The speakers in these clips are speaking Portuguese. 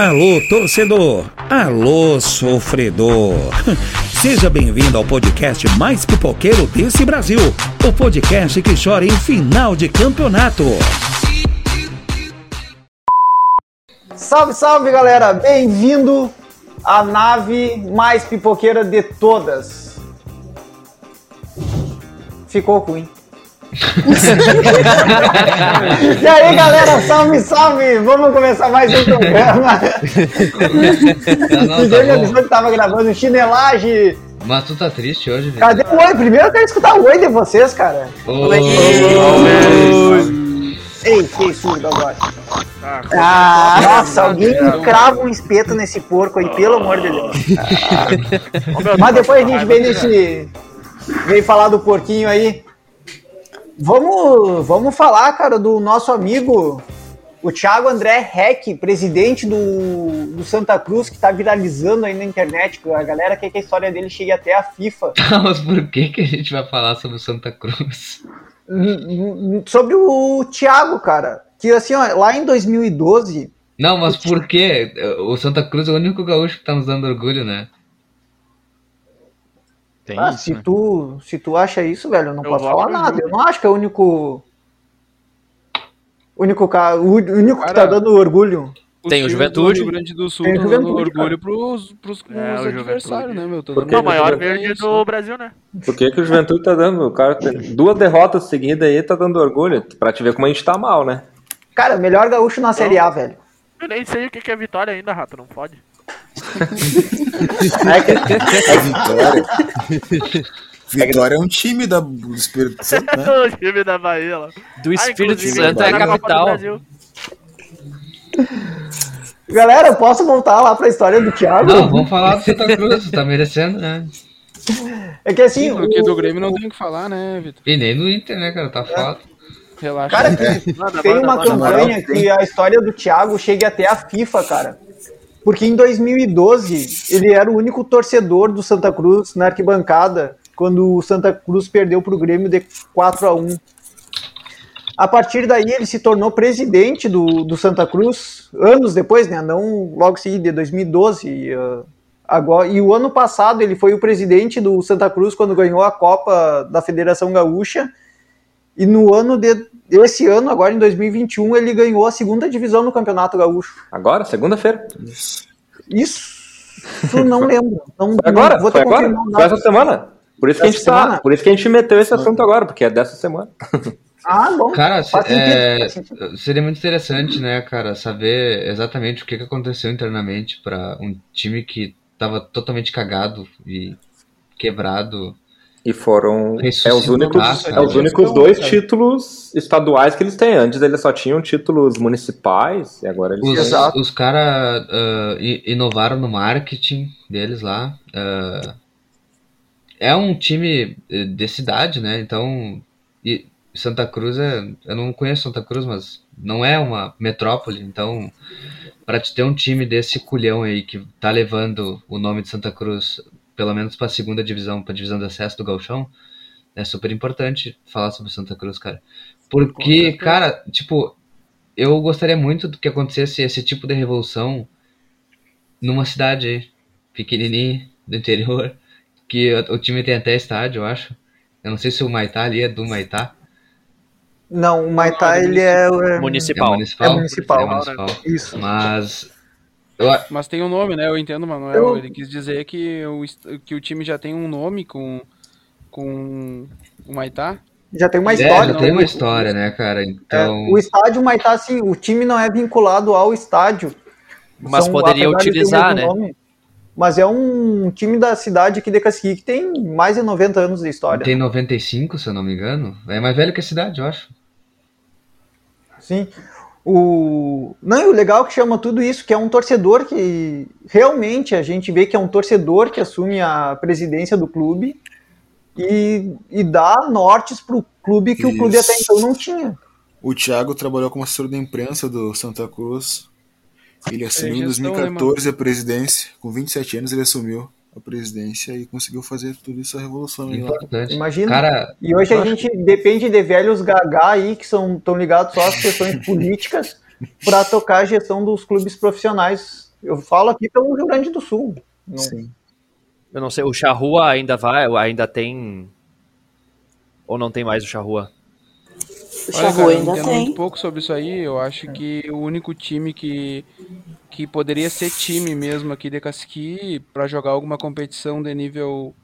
Alô, torcedor! Alô, sofredor! Seja bem-vindo ao podcast mais pipoqueiro desse Brasil. O podcast que chora em final de campeonato. Salve, salve, galera! Bem-vindo à nave mais pipoqueira de todas. Ficou ruim. e aí, galera, salve, salve! Vamos começar mais um programa. Ninguém me avisou que tava gravando chinelagem. Mas tu tá triste hoje, velho? Cadê o oi? Primeiro eu quero escutar o oi de vocês, cara. Oi! Ei, que surdo agora. Ah, nossa, alguém crava um espeto nesse porco aí, pelo amor de Deus. Mas depois a gente vem nesse. Vem falar do porquinho aí. Vamos, vamos falar, cara, do nosso amigo, o Thiago André Heck, presidente do, do Santa Cruz, que tá viralizando aí na internet. A galera quer que a história dele chegue até a FIFA. Mas por que, que a gente vai falar sobre o Santa Cruz? Sobre o Thiago, cara. Que assim, ó, lá em 2012. Não, mas por quê? O Santa Cruz é o único gaúcho que tá nos dando orgulho, né? Tem ah, isso, se, né? tu, se tu acha isso, velho, eu não eu posso falar nada. Eu não acho que é o único. Único cara, o único cara, que tá dando orgulho. Tem o Juventude. O Rio Grande do Sul tá dando orgulho pros, pros, pros é, adversários, né, meu? Porque o maior verde do Brasil, né? Por que, que o Juventude tá dando? O cara tem duas derrotas seguidas aí, tá dando orgulho. Pra te ver como a gente tá mal, né? Cara, melhor gaúcho na Série A, velho. Eu nem sei o que é vitória ainda, Rato, não pode. é Vitória. Vitória é um time da, do Espírito Santo, né? o time da Bahia lá. Do Espírito ah, Santo é a capital. Galera, eu posso voltar lá pra história do Thiago? Não, vamos falar do Santa Cruz, tá merecendo, né? É que assim. porque o... do Grêmio não tem o que falar, né, Vitor? E nem no Inter, né, cara? Tá é. foda. Relaxa. Cara, tem, tem uma campanha que a história do Thiago chegue até a FIFA, cara. Porque em 2012 ele era o único torcedor do Santa Cruz na arquibancada quando o Santa Cruz perdeu para o Grêmio de 4 a 1. A partir daí ele se tornou presidente do, do Santa Cruz anos depois, né? Não logo seguida, de 2012. E, uh, agora, e o ano passado ele foi o presidente do Santa Cruz quando ganhou a Copa da Federação Gaúcha. E no ano de esse ano, agora em 2021, ele ganhou a segunda divisão no Campeonato Gaúcho. Agora? Segunda-feira? Isso. Isso não lembro. Não, foi agora? Não, vou foi agora? Foi essa semana? Por isso, que a gente tá, por isso que a gente meteu esse assunto agora, porque é dessa semana. Ah, bom. Cara, é, seria muito interessante, né, cara, saber exatamente o que, que aconteceu internamente para um time que tava totalmente cagado e quebrado e foram é os únicos, é os únicos dois títulos estaduais que eles têm. Antes eles só tinham títulos municipais e agora eles Os, têm. os caras uh, inovaram no marketing deles lá. Uh, é um time eh, de cidade, né? Então, e Santa Cruz é. Eu não conheço Santa Cruz, mas não é uma metrópole. Então, para te ter um time desse culhão aí que tá levando o nome de Santa Cruz pelo menos para a segunda divisão, para a divisão de acesso do Galchão, é super importante falar sobre Santa Cruz, cara. Porque, cara, tipo, eu gostaria muito do que acontecesse esse tipo de revolução numa cidade pequenininha do interior, que o, time tem até estádio, eu acho. Eu não sei se o Maitá ali é do Maitá. Não, o Maitá ele é, municipal. É municipal. É municipal. É municipal. Isso. Mas. Mas tem um nome, né? Eu entendo, Manuel. Eu... Ele quis dizer que o, que o time já tem um nome com, com o Maitá. Já tem uma história. É, já tem uma história, né, cara? Então... É, o estádio Maitá, assim, o time não é vinculado ao estádio. Mas São, poderia utilizar, né? Nome, mas é um time da cidade aqui de Casqui que tem mais de 90 anos de história. Tem 95, se eu não me engano. É mais velho que a cidade, eu acho. Sim. O... Não, e o legal é que chama tudo isso, que é um torcedor que realmente a gente vê que é um torcedor que assume a presidência do clube e, e dá nortes para o clube que isso. o clube até então não tinha. O Thiago trabalhou como assessor da imprensa do Santa Cruz. Ele assumiu em 2014 né, a presidência. Com 27 anos ele assumiu a presidência e conseguiu fazer tudo isso a revolução. Importante. Imagina. Cara, e hoje a gente depende de velhos gagá aí que são tão ligados só às questões políticas para tocar a gestão dos clubes profissionais Eu falo aqui pelo Rio Grande do Sul. Não... Sim. Eu não sei, o Charrua ainda vai, ainda tem. Ou não tem mais o Charrua? O Charrua ainda tem. muito pouco sobre isso aí. Eu acho que o único time que, que poderia ser time mesmo aqui de Casqui para jogar alguma competição de nível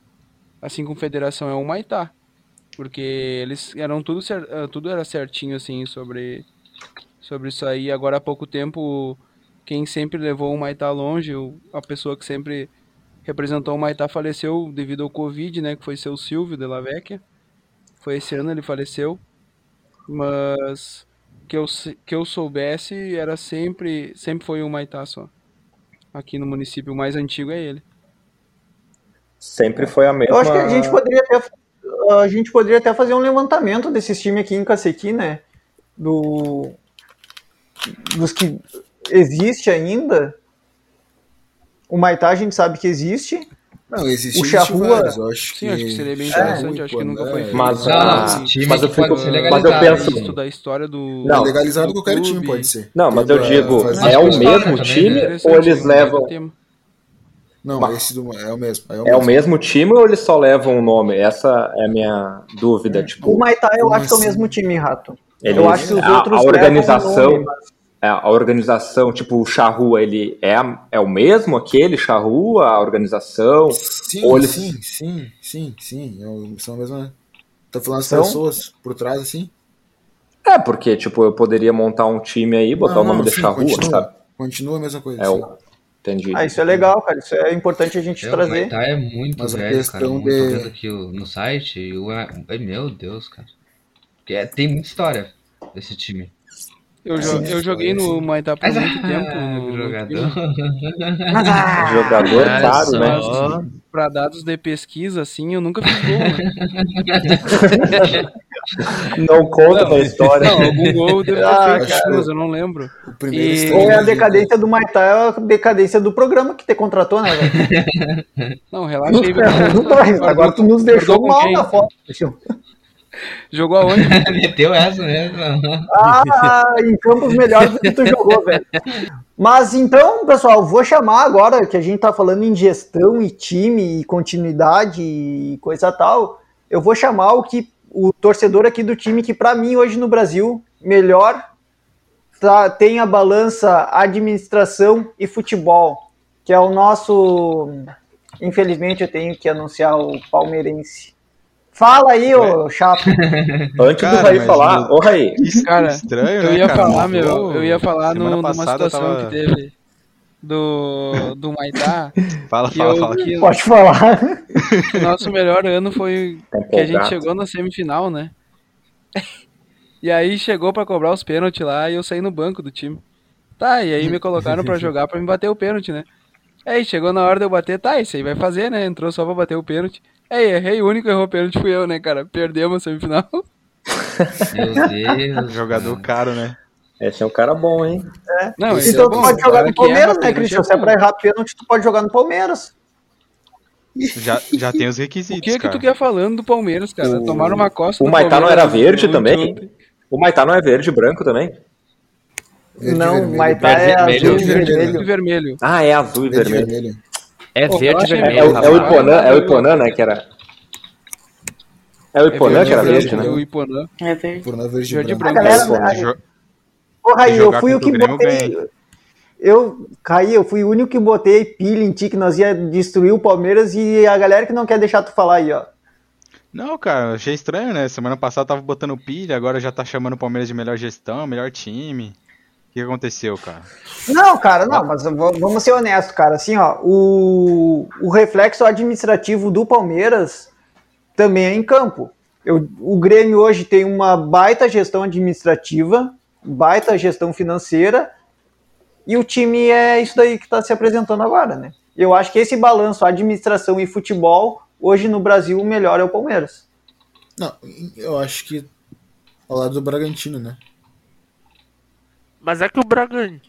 assim com federação é o Maitá. Porque eles eram tudo, tudo era certinho assim sobre, sobre isso aí. Agora há pouco tempo, quem sempre levou o Maitá longe, a pessoa que sempre representou o Maitá faleceu devido ao Covid, né? Que foi seu Silvio de La Vecchia. Foi esse ano ele faleceu. Mas que eu, que eu soubesse era sempre sempre foi o Maitá só. Aqui no município o mais antigo é ele. Sempre foi a mesma. Eu acho que a gente poderia até a gente poderia até fazer um levantamento desses times aqui em Cacequi, né? Do dos que existe ainda o Maitá a gente sabe que existe. Não, existe o Charrua. Acho que... Sim, acho que seria bem interessante, é, acho que nunca foi feito. Mas, ah, mas, eu fico, mas eu penso. da história do. Não, legalizado qualquer time pode ser. Não, mas eu digo, é o mesmo time ou eles levam. Não, mas, esse do, é o mesmo. É, o, é mesmo. o mesmo time ou eles só levam o nome? Essa é a minha dúvida. Tipo, o Maitá eu acho que é o mesmo time, Rato. Eles, eu acho que os outros. A organização. Nome, mas... É, a organização, tipo, o Charrua, ele é, é o mesmo aquele Charrua, a organização? Sim, ou ele... sim, sim, sim, sim, é são a mesma... Tá falando as pessoas por trás, assim? É, porque, tipo, eu poderia montar um time aí, botar não, o nome de Charrua, continua, sabe? Continua a mesma coisa. É, o... Entendi. Ah, isso é legal, cara. Isso é importante a gente eu, trazer. Tá, é muito Mas velho, cara. Eu de... tô vendo aqui no site. Eu, meu Deus, cara. É, tem muita história esse time. Eu, jo eu joguei no Maitá por muito tempo. No, jogador. jogador caro, né? Pra dados de pesquisa, assim, eu nunca fiz gol. Né? Não conta não, da história. Não, algum gol deve ter ah, eu não lembro. E... Ou é a decadência do Maitá, é a decadência do programa que te contratou, né, velho? Não, relaxa aí. Não, agora tu nos deixou mal na foto. Jogou aonde? Meteu essa mesmo. Ah, em campos melhores do que tu jogou, velho. Mas então, pessoal, vou chamar agora que a gente tá falando em gestão e time e continuidade e coisa tal. Eu vou chamar o que o torcedor aqui do time que para mim hoje no Brasil melhor tá, tem a balança administração e futebol, que é o nosso infelizmente eu tenho que anunciar o palmeirense. Fala aí, ô chato. Antes cara, do Raí falar, ô Raí. Cara, estranho, eu né, ia cara? falar, meu, eu ia falar no, numa situação tava... que teve do, do Maitá. fala, fala, eu, fala. Que, Pode falar. Que nosso melhor ano foi que a gente chegou na semifinal, né? E aí chegou para cobrar os pênaltis lá e eu saí no banco do time. Tá, e aí me colocaram para jogar para me bater o pênalti, né? Aí chegou na hora de eu bater, tá, isso aí vai fazer, né? Entrou só pra bater o pênalti. É, errei, o único que errou pênalti fui eu, né, cara? Perdemos a semifinal. Meu Deus. Jogador caro, né? Esse é um cara bom, hein? É. Não, então é tu pode jogar no Palmeiras, né, Cristian? Se é pra errar pênalti, tu pode jogar no Palmeiras. Já, já tem os requisitos. O que é que tu quer falando do Palmeiras, cara? O... Tomaram uma costa. O Maitá não era verde também? O Maitá não é verde e branco também? Verde não, o Maitá é azul e vermelho. vermelho. Ah, é azul e vermelho. vermelho. É verde e vermelho. É, o, é o Iponã, é o Iponã, né, que era... É o Iponã é que era verde, né? É o Iponã. É verde. Iponã verde, verde branco. branco. Porra, aí, eu fui o que botei... Eu caí, eu fui o único que botei pilha em ti que nós ia destruir o Palmeiras e a galera que não quer deixar tu falar aí, ó. Não, cara, achei estranho, né? Semana passada tava botando pilha, agora já tá chamando o Palmeiras de melhor gestão, melhor time que aconteceu, cara? Não, cara, não, mas vamos ser honestos, cara. Assim, ó, o, o reflexo administrativo do Palmeiras também é em campo. Eu, o Grêmio hoje tem uma baita gestão administrativa, baita gestão financeira, e o time é isso daí que está se apresentando agora, né? Eu acho que esse balanço, administração e futebol, hoje no Brasil, o melhor é o Palmeiras. Não, eu acho que ao lado do Bragantino, né? Mas é que o Bragantino.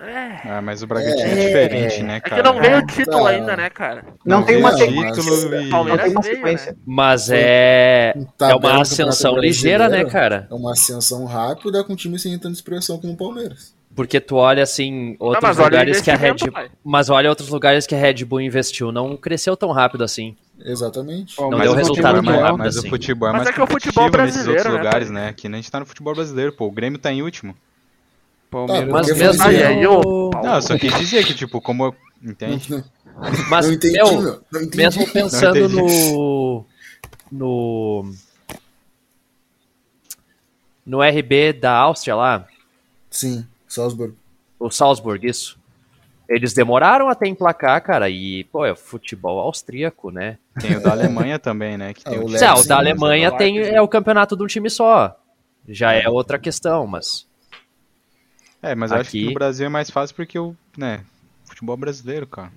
É. Ah, mas o Bragantino é, é diferente, né, cara? É que não veio o título ainda, né, cara? Não, não tem uma sequência. E... Palmeiras tem uma sequência. Né? Mas é. Tá é uma ascensão ligeira, né, cara? É uma ascensão rápida com um time sem tanta expressão como o Palmeiras. Porque tu olha assim, outros não, lugares que a Red Bull. Mas olha outros lugares que a Red Bull investiu. Não cresceu tão rápido assim. Exatamente. Não deu resultado tão rápido Mas assim. o futebol é mais mas é que o futebol nesses outros né, lugares, né? Aqui a gente tá no futebol brasileiro, pô. O Grêmio tá em último. Palmeiras. Tá, mas mesmo aí, aí eu... Não, eu só quis dizer que, tipo, como. Entende? Mas, não entendi, meu, não. Não entendi. mesmo pensando no. No. No RB da Áustria lá. Sim. Salzburg. O Salzburg, isso. Eles demoraram até emplacar, cara, e, pô, é futebol austríaco, né? Tem o da Alemanha também, né? Que tem o, o, o da Alemanha tem, é o campeonato de um time só. Já é outra questão, mas... É, mas Aqui... acho que no Brasil é mais fácil porque o, né, futebol brasileiro, cara.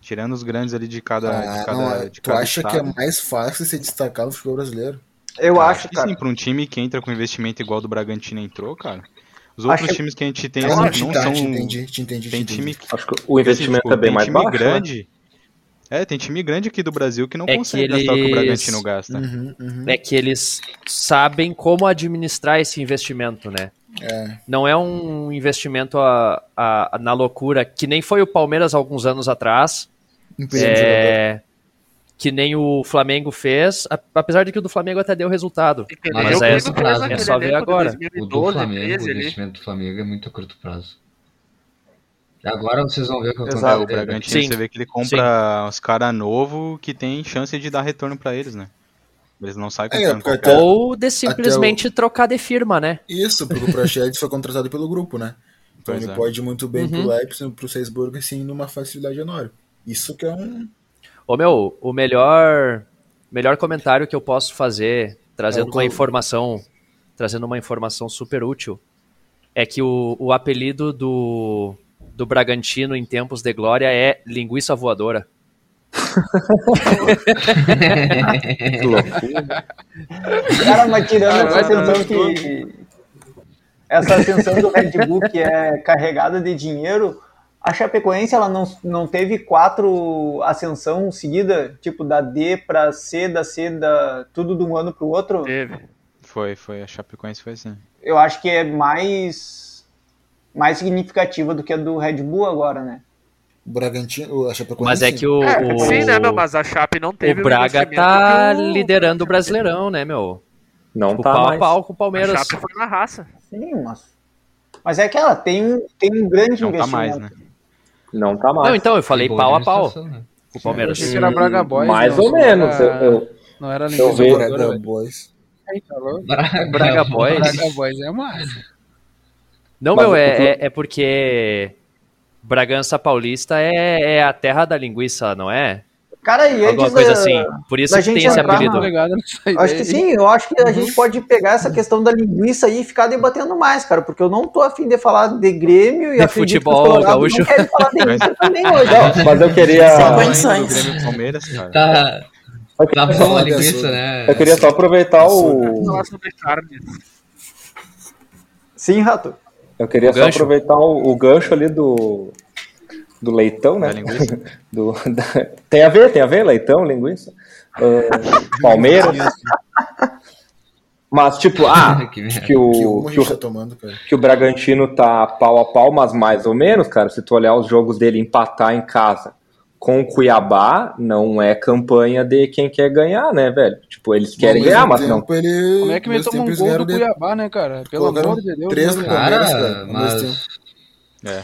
Tirando os grandes ali de cada. Ah, de cada, não, de tu cada acha estado. que é mais fácil se destacar no futebol brasileiro? Eu acho, cara. Sim, pra um time que entra com investimento igual do Bragantino entrou, cara. Os outros times que a gente tem assim, não tá, são. Te entendi, te entendi, tem te time Acho que o investimento tipo, é bem mais time baixo. Né? Grande, né? É, tem time grande aqui do Brasil que não é consegue que gastar eles... o que o Bragantino gasta. Uhum, uhum. É que eles sabem como administrar esse investimento, né? É. Não é um investimento a, a, a, na loucura, que nem foi o Palmeiras alguns anos atrás. É, que nem o Flamengo fez, apesar de que o do Flamengo até deu resultado. Mas é, é, é só ver agora. o do Flamengo, o investimento do Flamengo é muito a curto prazo. Agora vocês vão ver o que acontece. É, o Bragantino, você vê que ele compra Sim. os caras novos que tem chance de dar retorno para eles, né? Eles não saem é, comprando é, Ou de simplesmente o... trocar de firma, né? Isso, porque o Praxedes foi contratado pelo grupo, né? Então pois ele é. pode ir muito bem uhum. pro Leipzig, pro Salzburg, assim, numa facilidade enorme. Isso que é um Ô meu, o melhor, melhor comentário que eu posso fazer, trazendo é uma informação, trazendo uma informação super útil, é que o, o apelido do, do Bragantino em tempos de glória é linguiça voadora. Que loucura. Cara, mas tirando essa atenção que. Essa atenção do Red Bull que é carregada de dinheiro, a Chapecoense ela não, não teve quatro ascensão seguida, tipo da D para C, da C, da tudo de um ano para o outro? Teve. Foi, foi. A Chapecoense foi assim. Eu acho que é mais mais significativa do que a do Red Bull agora, né? O Bragantino, a Chapecoense. Mas é que o, é, o sim, né, meu? Mas a Chape não teve. O Braga tá o... liderando o Brasileirão, né, meu? Não tipo, tá pau mais. a pau com o Palmeiras. A Chape foi na raça. Sim, mas mas é que ela tem um, tem um grande não investimento. Tá mais, né? Não tá mais. Não, então, eu falei pau a pau. Né? O Palmeiras. Eu que era Braga Boys. Mais não, ou menos. Era... Eu, não era eu ver... Braga Boys. Braga, Braga Boys. Braga Boys é massa. Não, Mas meu, é, é, é, porque Bragança Paulista é, é a terra da linguiça, não é? Cara, e Alguma coisa assim. Por isso que tem esse apelido. Na... Acho que sim, eu acho que a gente pode pegar essa questão da linguiça aí e ficar debatendo mais, cara, porque eu não tô afim de falar de Grêmio e de futebol gaúcho. não quero falar de linguiça também hoje. Não, mas eu queria. Sem condições. Grêmio Palmeiras, cara. Tá. Tá bom a linguiça, né? Eu queria só aproveitar o. Sim, Rato. Eu queria o só gancho. aproveitar o, o gancho ali do, do leitão, né? Do, da... Tem a ver, tem a ver, leitão, linguiça. Uh, Palmeiras. mas, tipo, ah, que, que o, que, o, tomando, que o Bragantino tá pau a pau, mas mais ou menos, cara. Se tu olhar os jogos dele empatar em casa com o Cuiabá, não é campanha de quem quer ganhar, né, velho? Tipo, eles querem ganhar, mas não. Ele, Como é que me tomou um gol do Cuiabá, né, cara? Pelo amor de Deus. Três né, no Palmeiras, cara. Mas... É.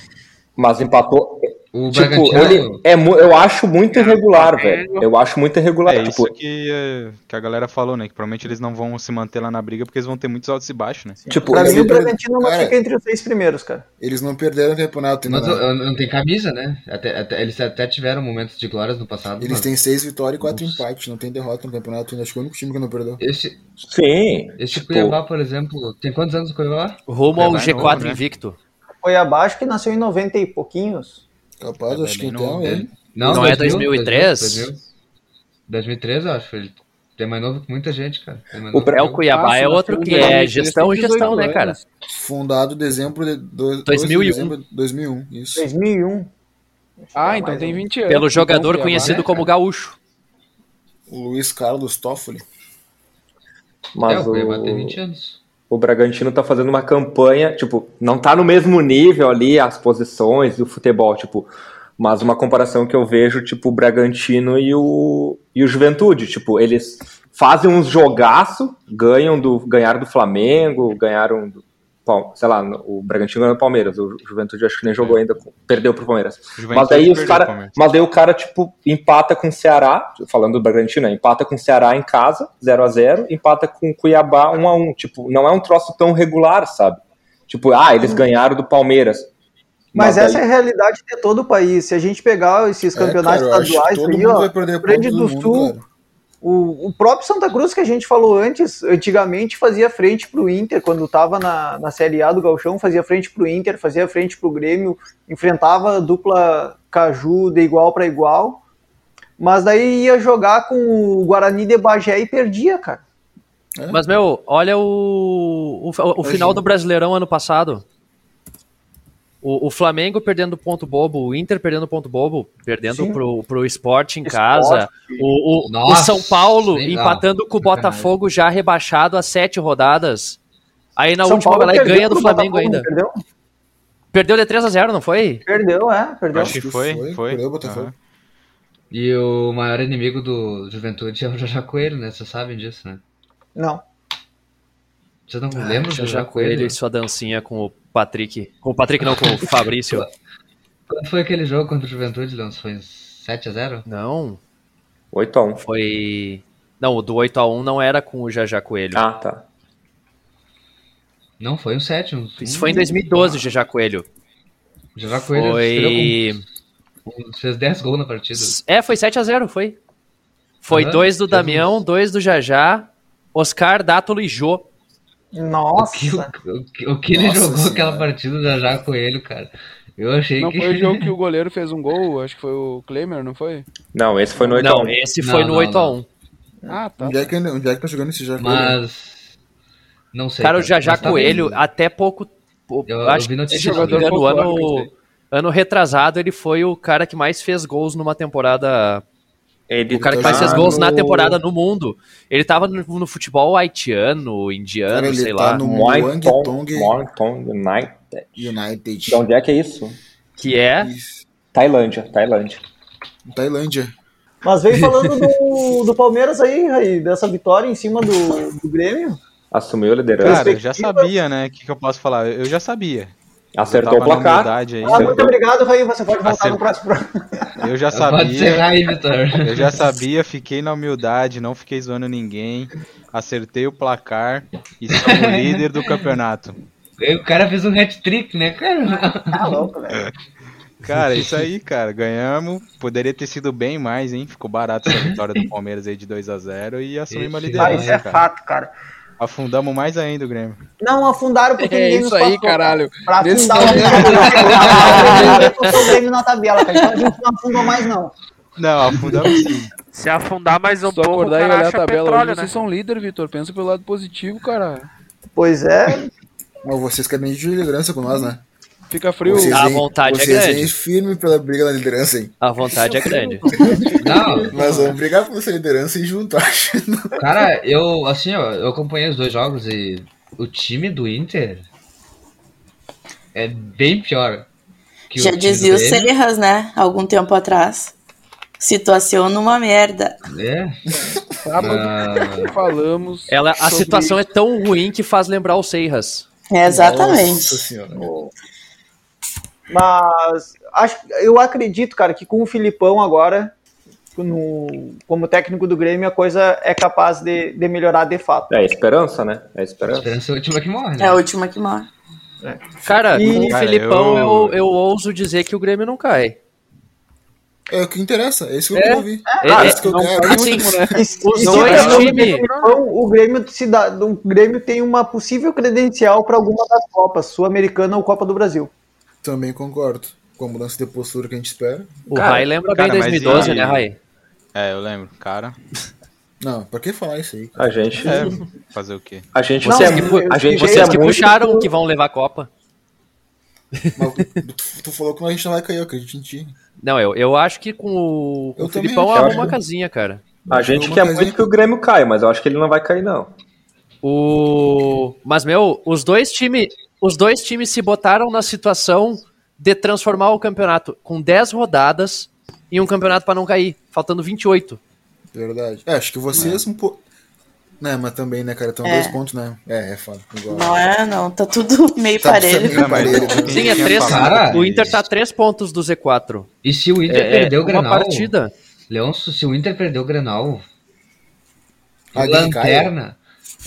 Mas empatou. O tipo, ele é, eu acho muito irregular, velho. Eu acho muito irregular. É tipo... isso que, é, que a galera falou, né? Que provavelmente eles não vão se manter lá na briga porque eles vão ter muitos altos e baixos, né? Tipo, pra mim o Bragantino não fica entre os seis primeiros, cara. Eles não perderam o campeonato. Mas não, não tem camisa, né? Até, até, eles até tiveram momentos de glórias no passado. Eles mas... têm seis vitórias e quatro Nossa. empates. Não tem derrota no campeonato. Acho que é o único time que não perdeu. Esse... Sim. Esse tipo... Cuiabá, por exemplo, tem quantos anos o Cuiabá? Rumo ao G4 novo, né? invicto. Cuiabá acho que nasceu em 90 e pouquinhos. Capaz, acho que então ele. Não, não 2000, é 2003? 2000, 2003, eu acho. Ele é mais novo que muita gente, cara. O, é o Cuiabá é outro que é gestão e gestão, né, cara? Fundado em dezembro de do, 2001. Dezembro 2001, isso. 2001. Ah, então tem 20 anos. Pelo jogador conhecido né, como Gaúcho. O Luiz Carlos Toffoli. Mas é, o Cuiabá tem 20 anos. O Bragantino tá fazendo uma campanha, tipo, não tá no mesmo nível ali as posições do futebol, tipo, mas uma comparação que eu vejo, tipo, o Bragantino e o, e o Juventude, tipo, eles fazem uns jogaço, ganham do, ganharam do Flamengo, ganharam do, sei lá, o Bragantino ganhou do Palmeiras, o Juventude acho que nem jogou é. ainda, perdeu pro Palmeiras. Mas daí os cara, mas daí o cara tipo empata com o Ceará, falando do Bragantino, né, empata com o Ceará em casa, 0 a 0, empata com o Cuiabá 1 a 1, tipo, não é um troço tão regular, sabe? Tipo, ah, eles ganharam do Palmeiras. Mas, mas essa daí... é a realidade de todo o país. Se a gente pegar esses campeonatos é, cara, estaduais aí, ó, Grande do, do Sul, cara. O, o, próprio Santa Cruz, que a gente falou antes, antigamente fazia frente para o Inter, quando estava na, na Série A do Galchão, fazia frente para o Inter, fazia frente para o Grêmio, enfrentava a dupla Caju de igual para igual, mas daí ia jogar com o Guarani de Bagé e perdia, cara. É. Mas, meu, olha o, o, o final do Brasileirão ano passado. O, o, Flamengo perdendo ponto bobo, o Inter perdendo ponto bobo, perdendo pro, pro esporte em casa. O, o, Nossa, o São Paulo empatando com o Botafogo já rebaixado a sete rodadas. Aí na São última vai lá e ganha do Flamengo ainda. Perdeu? Perdeu de 3 a 0 não foi? Perdeu, é. Perdeu. Acho que foi, foi. foi. Perdeu, Botafogo. Uhum. E o maior inimigo do Juventude é o Jajá Coelho, né? Vocês sabem disso, né? Não. Você não ah, lembra do Jajá Coelho? Coelho e sua dancinha com o Patrick. Com o Patrick não, com o Fabrício. Quando foi aquele jogo contra o Juventude, Leandro? Foi 7x0? Não. 8x1. Foi. Não, o do 8x1 não era com o Jajá Coelho. Ah, tá. Não, foi um 7. Um... Isso foi em 2012, o Jajá Coelho. O Jajá Coelho foi... Com... fez 10 gols na partida. É, foi 7x0, foi. Foi 2 uhum, do Damião, 2 do Jajá, Oscar, Dátolo e Jô. Nossa! O que, o, que, o que ele Nossa jogou senhora. aquela partida já já com ele, cara. Eu achei não que. Não foi o jogo que o goleiro fez um gol, acho que foi o Klemer, não foi? Não, esse foi no 8x1. Não, esse foi não, no 8x1. Ah, tá. Onde é que, onde é que tá jogando esse Jajá Mas. Não sei. Cara, o Jajá tá Coelho, bem. até pouco. Eu, acho eu que jogador no ano, ano retrasado, ele foi o cara que mais fez gols numa temporada ele o cara que mais fez gols no... na temporada no mundo. Ele tava no, no futebol haitiano, indiano, cara, sei tá lá. no Muangtong United. United. De onde é que é isso? Que é? Tailândia, Tailândia. Tailândia. Mas veio falando do, do Palmeiras aí, aí, dessa vitória em cima do, do Grêmio. Assumiu a liderança. Cara, eu já sabia, né? O que, que eu posso falar? Eu já sabia. Acertou o placar. Aí, ah, muito obrigado, Raí. Você pode voltar no próximo Eu já sabia. Aí, eu já sabia, fiquei na humildade, não fiquei zoando ninguém. Acertei o placar e sou o líder do campeonato. O cara fez um hat-trick, né, cara? Tá louco, velho. Cara, isso aí, cara. Ganhamos. Poderia ter sido bem mais, hein? Ficou barato essa vitória do Palmeiras aí de 2 a 0 e assumimos a liderança. Ah, isso é cara. fato, cara. Afundamos mais ainda o Grêmio. Não, afundaram porque é ninguém isso nos aí, caralho. Pra afundar o Grêmio na tabela, cara. Então a gente não afundou mais, não. Não, afundamos sim. Se afundar mais um Só pouco, acordar e olhar a tabela. Petróleo, né? Vocês são líder, Vitor. Pensa pelo lado positivo, cara. Pois é. Mas vocês querem de liderança com nós, né? Fica frio. Vocês a vontade é grande. Vocês firme pela briga na liderança, hein? A vontade é grande. Não, Nós vamos brigar por essa liderança e juntar. Cara, eu, assim, ó, eu acompanhei os dois jogos e o time do Inter é bem pior. Que Já o dizia o Serras, né? Algum tempo atrás. Situação numa merda. É. Sábado ah. falamos. Ela, a sobre... situação é tão ruim que faz lembrar o Serras. É exatamente. Nossa mas acho, eu acredito, cara, que com o Filipão agora, no, como técnico do Grêmio, a coisa é capaz de, de melhorar de fato. É a esperança, né? É a esperança. A esperança é a última que morre. Né? É a última que morre. É. Cara, e... com o Filipão eu... eu... Eu, ouso dizer que o Grêmio não cai. É o que interessa, é isso que eu é, ouvir. É, é, isso que eu quero. Assim, né? Os dois times. O Grêmio, se dá, o Grêmio tem uma possível credencial para alguma das Copas, Sul-Americana ou Copa do Brasil. Também concordo. Com a mudança de postura que a gente espera. O cara, Rai lembra cara, bem 2012, e... né, Rai? É, eu lembro, cara. Não, pra que falar isso aí? A gente. É, fazer o quê? A gente. Vocês é, que, a gente vocês é que muito... puxaram que vão levar a Copa. Mas, tu, tu, falou que a gente não vai cair, eu acredito em ti. Não, eu, eu acho que com o, com o Filipão é uma casinha, cara. A gente quer muito que o Grêmio caia, mas eu acho que ele não vai cair, não. O... Mas, meu, os dois times os dois times se botaram na situação de transformar o campeonato com 10 rodadas em um campeonato para não cair, faltando 28. Verdade. É, acho que vocês é. um pouco. Né, mas também, né, cara? Estão é. dois pontos, né? É, é foda. Igual. Não é, não. Tá tudo meio tá parelho. Meio parelho? Sim, é três. Cara, o Inter tá três pontos do Z4. E se o Inter é, perdeu o Grenal? partida. Leonço, se o Inter perdeu o Grenal. A lanterna.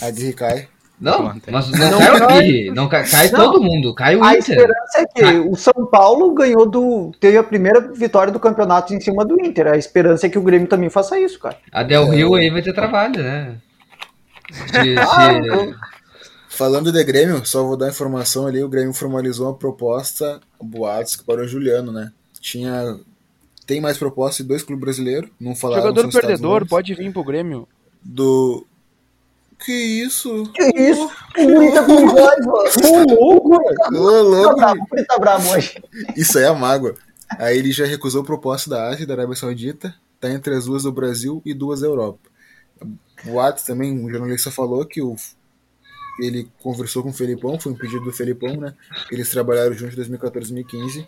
A de cai. Não, mas não, não cai aqui. Não cai, cai não. todo mundo. Cai o a Inter. A esperança é que cai. o São Paulo ganhou do. Teve a primeira vitória do campeonato em cima do Inter. A esperança é que o Grêmio também faça isso, cara. A Del Rio aí vai ter trabalho, né? Se, ah, Falando de Grêmio, só vou dar informação ali, o Grêmio formalizou uma proposta, boatos, para o Juliano, né? Tinha. Tem mais proposta de dois clubes brasileiros. Não falaram Jogador perdedor pode vir pro Grêmio. Do que isso? Que isso? O guri tá com raiva. Ô, louco. Ô, louco. Tá bravo hoje. Isso aí é mágoa. Aí ele já recusou proposta da Ásia e da Arábia Saudita. Tá entre as duas do Brasil e duas da Europa. O Atos também, um jornalista falou que o, ele conversou com o Felipão, foi um pedido do Felipão, né? Eles trabalharam juntos em 2014 2015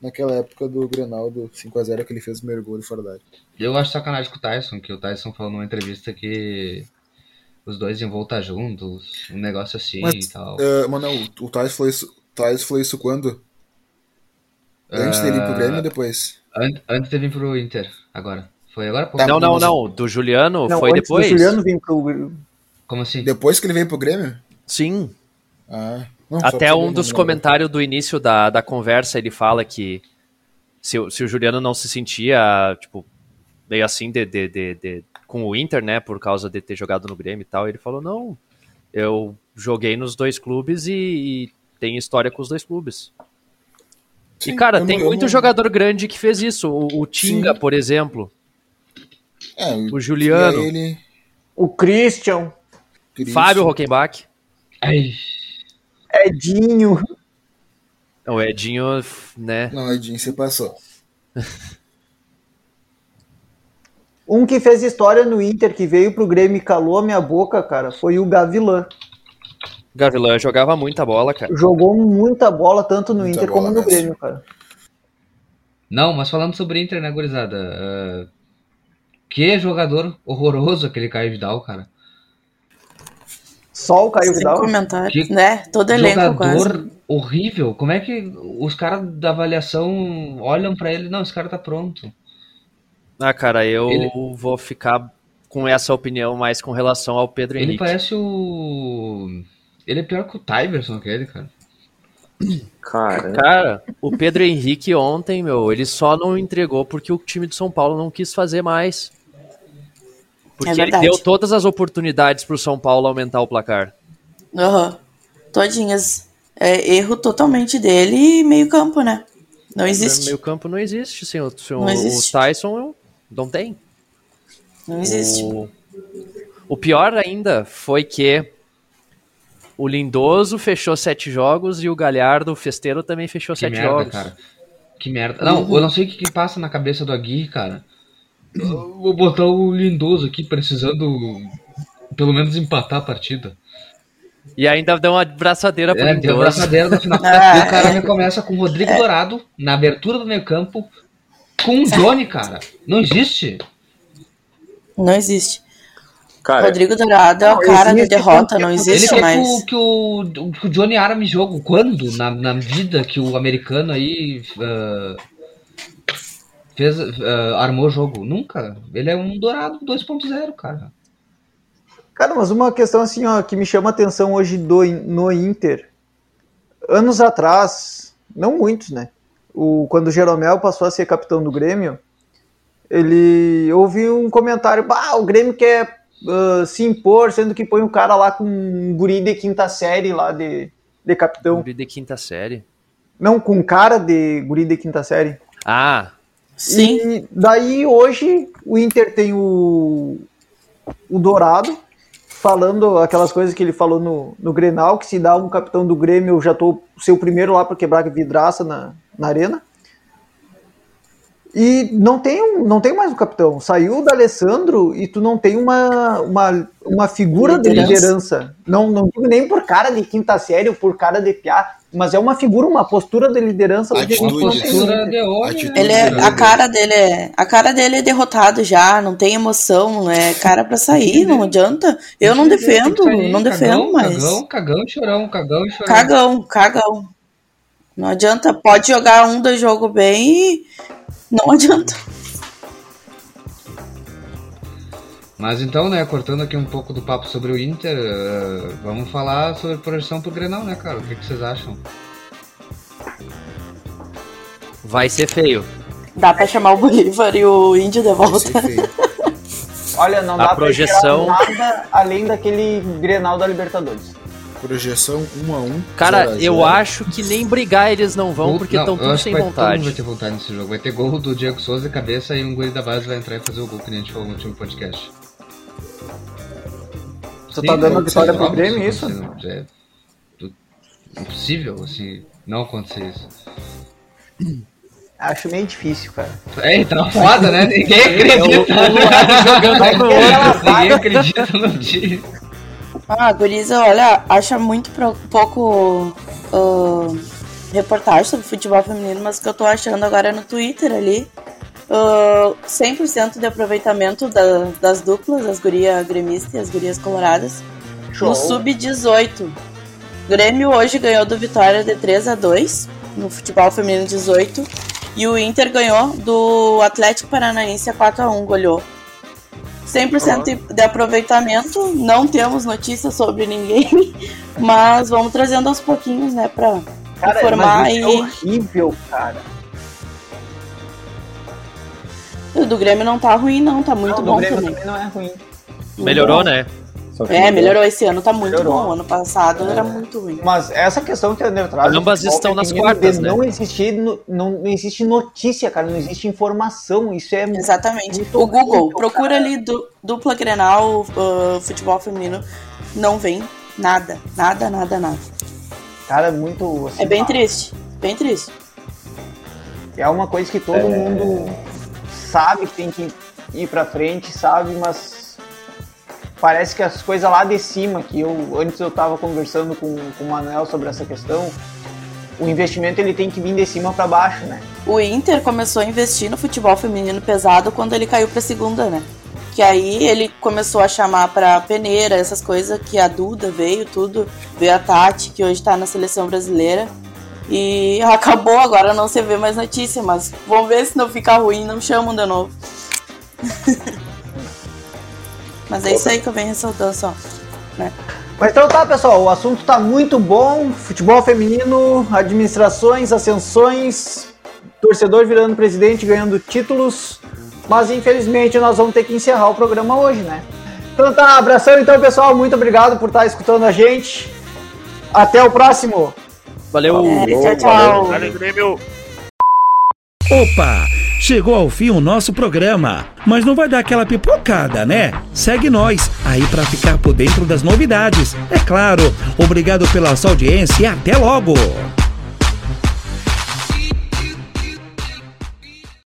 naquela época do Grenal do 5x0 que ele fez o primeiro gol fora da área. Eu acho sacanagem com o Tyson, que o Tyson falou numa entrevista que os dois iam voltar juntos, um negócio assim Mas, e tal. Uh, mano, o, o Thais falou isso, Thais falou isso quando? Antes uh, dele ir pro Grêmio ou depois? An antes dele vir pro Inter, agora. Foi agora? Tá, não, não, não. Do Juliano não, foi depois. Do Juliano vir pro Como assim? Depois que ele veio pro Grêmio? Sim. Ah. Não, Até um dos comentários do início da, da conversa ele fala que se, se o Juliano não se sentia, tipo, meio assim de, de, de, de com o Inter, né, por causa de ter jogado no Grêmio e tal, ele falou: não, eu joguei nos dois clubes e, e tem história com os dois clubes. Sim, e, cara, tem muito não... jogador grande que fez isso. O, o Tinga, Sim. por exemplo. É, o Juliano. Ele... O Christian. Christian. Fábio Rockenbach. Ai. Edinho. O Edinho, né? Não, Edinho, você passou. Um que fez história no Inter, que veio pro Grêmio e calou a minha boca, cara, foi o Gavilan. Gavilan jogava muita bola, cara. Jogou muita bola, tanto no muita Inter como no Grêmio, cara. Não, mas falando sobre Inter, né, gurizada? Uh, que jogador horroroso aquele Caio Vidal, cara. Só o Caio Sem Vidal? comentário, que né? Todo elenco jogador quase. horrível. Como é que os caras da avaliação olham para ele? Não, esse cara tá pronto. Ah, cara, eu ele... vou ficar com essa opinião mais com relação ao Pedro Henrique. Ele parece o. Ele é pior que o Tyverson, aquele, cara. Cara. cara, o Pedro Henrique ontem, meu, ele só não entregou porque o time de São Paulo não quis fazer mais. Porque é ele deu todas as oportunidades pro São Paulo aumentar o placar. Aham. Uhum. Todinhas. É erro totalmente dele e meio campo, né? Não existe. Meio campo não existe, sim. O, o, existe. o Tyson não tem. Não existe. O, o pior ainda foi que o Lindoso fechou sete jogos e o Galhardo, o Festeiro, também fechou que sete merda, jogos. Cara. Que merda. Não, eu não sei o que, que passa na cabeça do Aguirre, cara. Eu vou botar o Lindoso aqui precisando pelo menos empatar a partida. E ainda deu uma braçadeira pro é, Lindoso. Deu uma braçadeira no final. ah, e o cara começa com o Rodrigo. Dourado na abertura do meio campo com o Johnny, cara. Não existe. Não existe. Cara, Rodrigo Dourado é o cara da derrota, não existe ele mais. Ele que o, que o Johnny arme jogo. Quando? Na, na vida que o americano aí uh, fez, uh, armou jogo? Nunca. Ele é um Dourado 2.0, cara. Cara, mas uma questão assim, ó, que me chama a atenção hoje do, no Inter. Anos atrás, não muitos, né? O, quando o Jeromel passou a ser capitão do Grêmio, ele ouviu um comentário, bah, o Grêmio quer uh, se impor, sendo que põe um cara lá com um guri de quinta série lá de, de capitão. Guri de quinta série? Não, com cara de guri de quinta série. Ah, sim. E daí hoje o Inter tem o, o Dourado, falando aquelas coisas que ele falou no, no Grenal, que se dá um capitão do Grêmio, eu já tô ser o primeiro lá para quebrar vidraça na, na arena. E não tem, um, não tem mais um capitão. Saiu o Alessandro e tu não tem uma, uma uma figura de liderança. Não, não digo nem por cara de quinta série ou por cara de piá, mas é uma figura, uma postura de liderança. Atitude, uma postura de homem. Ele é, a cara dele é, a cara dele é derrotado já, não tem emoção, é cara para sair, não adianta. Eu não defendo, não defendo mais. Cagão, cagão, chorão, cagão, chorão. Cagão, cagão. Não adianta, pode jogar um, dois jogos bem e não adianta. Mas então, né, cortando aqui um pouco do papo sobre o Inter, uh, vamos falar sobre projeção pro Grenal, né, cara? O que, que vocês acham? Vai ser feio. Dá pra chamar o Bolívar e o Índio de volta. Olha, não a dá projeção... pra nada além daquele Grenal da Libertadores. Projeção 1 a 1 Cara, zero eu zero. acho que nem brigar eles não vão, porque estão todos sem vontade. Todo vai ter vontade nesse jogo. Vai ter gol do Diego Souza de cabeça e um gol da base vai entrar e fazer o gol que a gente falou no último podcast. Você tá dando vitória pro Grêmio, isso? É impossível, assim, não acontecer isso. Acho meio difícil, cara. É, tá foda, né? Ninguém acredita. o, jogando no outro, ninguém acredita no time. Ah, Guriza, olha, acha muito pouco uh, reportagem sobre futebol feminino, mas o que eu tô achando agora no Twitter ali, uh, 100% de aproveitamento da, das duplas, as gurias gremistas e as gurias coloradas, Show. no sub-18. Grêmio hoje ganhou do Vitória de 3 a 2 no futebol feminino 18 e o Inter ganhou do Atlético Paranaense a 4 a 1 goleou. 100% de aproveitamento, não temos notícias sobre ninguém, mas vamos trazendo aos pouquinhos, né, pra cara, informar e. É horrível, cara. O do Grêmio não tá ruim, não, tá muito não, bom também. também. não é ruim. Melhorou, né? É, melhorou esse ano, tá muito melhorou. bom. Ano passado é. era muito ruim. Mas essa questão que a André traz. Ambas estão nas quartas, né? Não existe, não, não existe notícia, cara, não existe informação. Isso é. Exatamente. O Google, procura cara. ali du, dupla Grenal, uh, futebol feminino. Não vem nada, nada, nada, nada. Cara, muito. Assim, é bem triste, bem triste. É uma coisa que todo é... mundo sabe que tem que ir pra frente, sabe, mas parece que as coisas lá de cima, que eu antes eu estava conversando com, com o Manuel sobre essa questão, o investimento ele tem que vir de cima para baixo, né? O Inter começou a investir no futebol feminino pesado quando ele caiu para segunda, né? Que aí ele começou a chamar para peneira, essas coisas que a Duda veio, tudo, veio a Tati, que hoje está na seleção brasileira. E acabou, agora não se vê mais notícia, mas vamos ver se não fica ruim, não chamam de novo. Mas é isso aí que eu venho ressaltando só. Né? Mas então tá, pessoal, o assunto tá muito bom. Futebol feminino, administrações, ascensões, torcedor virando presidente, ganhando títulos. Mas infelizmente nós vamos ter que encerrar o programa hoje, né? Então tá, abração então, pessoal. Muito obrigado por estar escutando a gente. Até o próximo. Valeu. É, tchau, tchau. Valeu, Grêmio. Opa! Chegou ao fim o nosso programa, mas não vai dar aquela pipocada, né? Segue nós aí para ficar por dentro das novidades. É claro. Obrigado pela sua audiência e até logo.